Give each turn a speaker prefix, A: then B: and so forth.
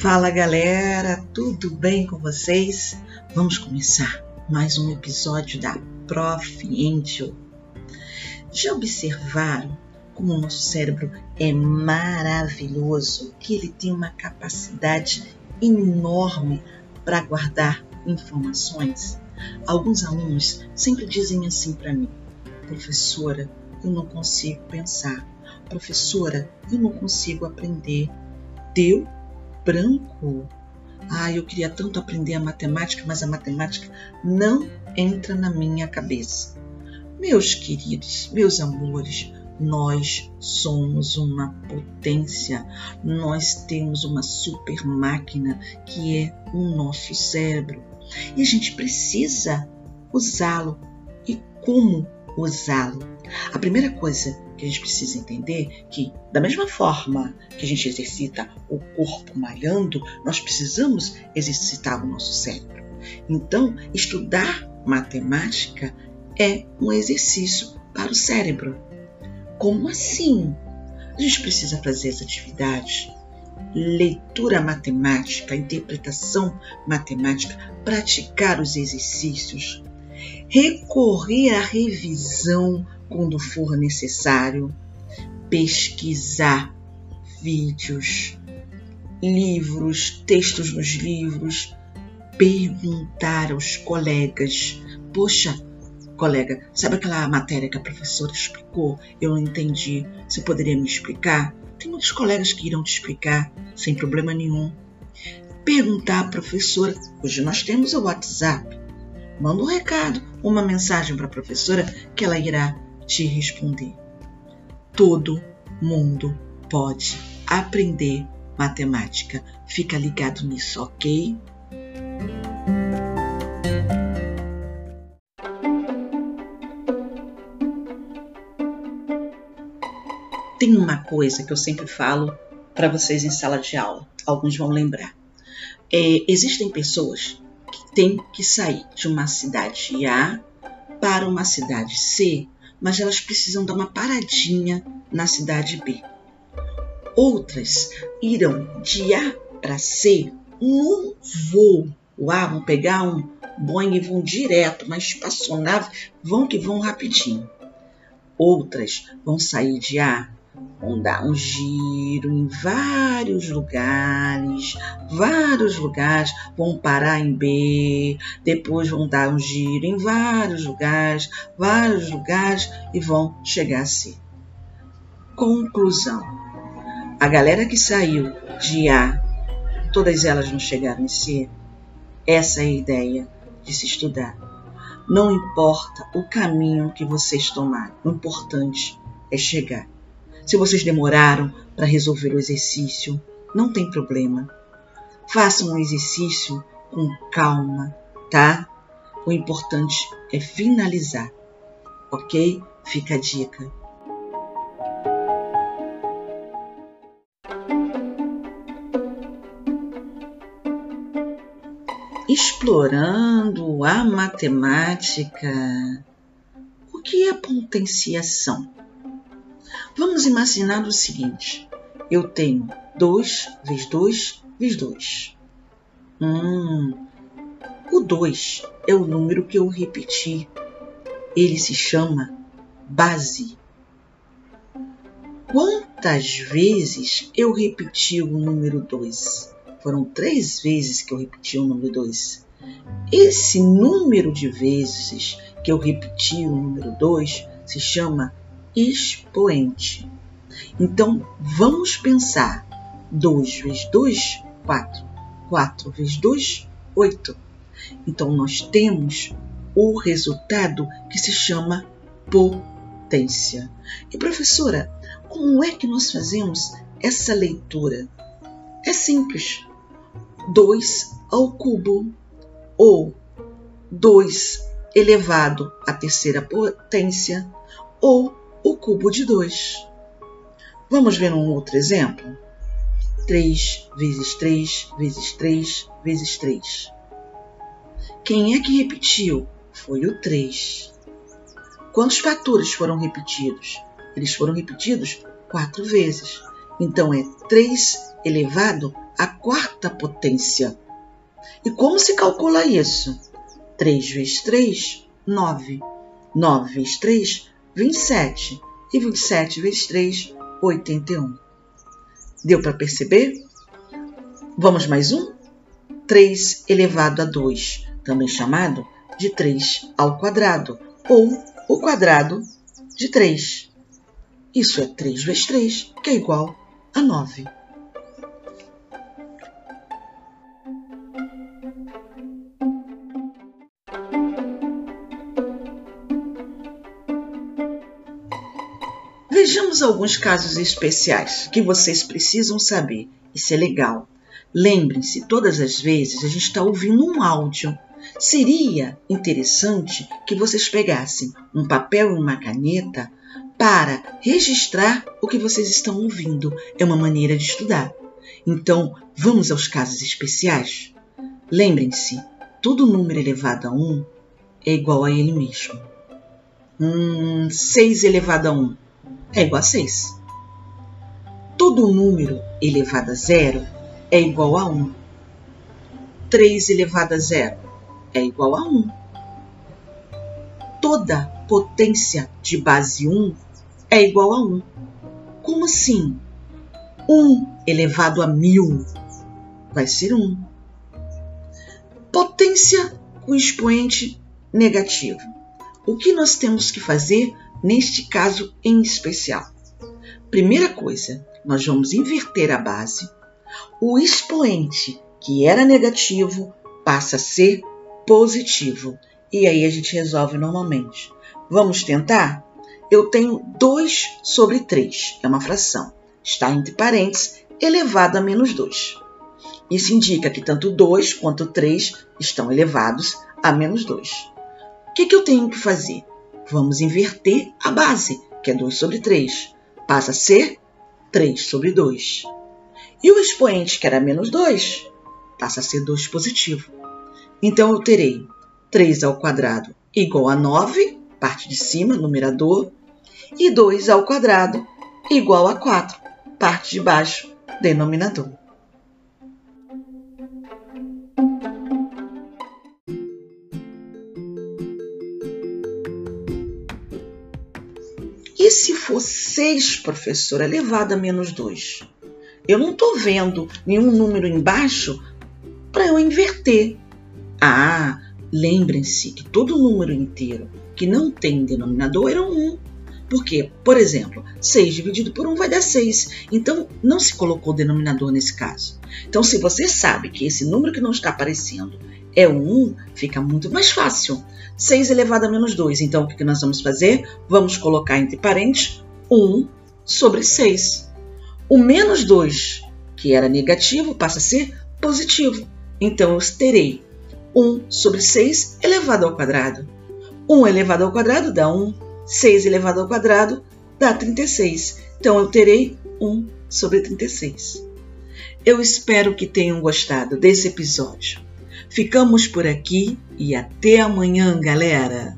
A: Fala galera, tudo bem com vocês? Vamos começar mais um episódio da Prof. Angel. Já observaram como o nosso cérebro é maravilhoso, que ele tem uma capacidade enorme para guardar informações? Alguns alunos sempre dizem assim para mim: professora, eu não consigo pensar. Professora, eu não consigo aprender. Deu branco. Ah, eu queria tanto aprender a matemática, mas a matemática não entra na minha cabeça. Meus queridos, meus amores, nós somos uma potência, nós temos uma super máquina que é o nosso cérebro e a gente precisa usá-lo. E como usá-lo? A primeira coisa que a gente precisa entender é que, da mesma forma que a gente exercita o corpo malhando, nós precisamos exercitar o nosso cérebro. Então, estudar matemática é um exercício para o cérebro. Como assim? A gente precisa fazer essa atividade leitura matemática, interpretação matemática, praticar os exercícios, recorrer à revisão quando for necessário, pesquisar vídeos, livros, textos nos livros, perguntar aos colegas: Poxa, colega, sabe aquela matéria que a professora explicou? Eu não entendi. Você poderia me explicar? Tem muitos colegas que irão te explicar sem problema nenhum. Perguntar à professora. Hoje nós temos o WhatsApp. Manda um recado, uma mensagem para a professora que ela irá te responder. Todo mundo pode aprender matemática. Fica ligado nisso, ok? Tem uma coisa que eu sempre falo para vocês em sala de aula, alguns vão lembrar. É, existem pessoas têm que sair de uma cidade A para uma cidade C, mas elas precisam dar uma paradinha na cidade B. Outras irão de A para C num voo. A vão pegar um Boeing e vão direto, uma espaçonave, vão que vão rapidinho. Outras vão sair de A vão dar um giro em vários lugares, vários lugares, vão parar em B, depois vão dar um giro em vários lugares, vários lugares e vão chegar a C. Conclusão: a galera que saiu de A, todas elas não chegaram em C. Essa é a ideia de se estudar. Não importa o caminho que vocês tomarem, o importante é chegar. Se vocês demoraram para resolver o exercício, não tem problema. Façam um exercício com calma, tá? O importante é finalizar, ok? Fica a dica. Explorando a matemática. O que é potenciação? Vamos imaginar o seguinte: eu tenho 2 vezes 2 vezes 2. Hum, o 2 é o número que eu repeti. Ele se chama base. Quantas vezes eu repeti o número 2? Foram três vezes que eu repeti o número 2. Esse número de vezes que eu repeti o número 2 se chama expoente. Então, vamos pensar. 2 vezes 2, 4. 4 vezes 2, 8. Então, nós temos o resultado que se chama potência. E professora, como é que nós fazemos essa leitura? É simples. 2 ao cubo ou 2 elevado à terceira potência ou o cubo de 2. Vamos ver um outro exemplo? 3 vezes 3 vezes 3 vezes 3. Quem é que repetiu? Foi o 3. Quantos fatores foram repetidos? Eles foram repetidos quatro vezes. Então é 3 elevado à quarta potência. E como se calcula isso? 3 vezes 3, 9. 9 vezes 3, 27. E 27 vezes 3, 81. Deu para perceber? Vamos mais um? 3 elevado a 2, também chamado de 3 ao quadrado, ou o quadrado de 3. Isso é 3 vezes 3, que é igual a 9. Vejamos alguns casos especiais que vocês precisam saber. Isso é legal. Lembrem-se, todas as vezes a gente está ouvindo um áudio. Seria interessante que vocês pegassem um papel e uma caneta para registrar o que vocês estão ouvindo. É uma maneira de estudar. Então, vamos aos casos especiais? Lembrem-se, todo número elevado a 1 é igual a ele mesmo. Hum, 6 elevado a 1 é igual a 6. Todo número elevado a zero é igual a 1. 3 elevado a zero é igual a 1. Toda potência de base 1 é igual a 1. Como assim? 1 elevado a 1000 vai ser 1. Potência com expoente negativo. O que nós temos que fazer neste caso em especial? Primeira coisa, nós vamos inverter a base. O expoente que era negativo passa a ser positivo. E aí a gente resolve normalmente. Vamos tentar? eu tenho 2 sobre 3, é uma fração. Está entre parênteses, elevado a menos 2. Isso indica que tanto 2 quanto 3 estão elevados a menos 2. O que, que eu tenho que fazer? Vamos inverter a base, que é 2 sobre 3. Passa a ser 3 sobre 2. E o expoente, que era menos 2, passa a ser 2 positivo. Então, eu terei 3 ao quadrado igual a 9, parte de cima, numerador, e 2 ao quadrado igual a 4, parte de baixo, denominador. E se for 6, professora, elevado a menos 2? Eu não estou vendo nenhum número embaixo para eu inverter. Ah, lembrem-se que todo número inteiro que não tem denominador é 1. Porque, por exemplo, 6 dividido por 1 vai dar 6. Então, não se colocou denominador nesse caso. Então, se você sabe que esse número que não está aparecendo é o 1, fica muito mais fácil. 6 elevado a menos 2. Então, o que nós vamos fazer? Vamos colocar entre parênteses 1 sobre 6. O menos 2, que era negativo, passa a ser positivo. Então, eu terei 1 sobre 6 elevado ao quadrado. 1 elevado ao quadrado dá 1 6 elevado ao quadrado dá 36. Então, eu terei 1 sobre 36. Eu espero que tenham gostado desse episódio. Ficamos por aqui e até amanhã, galera!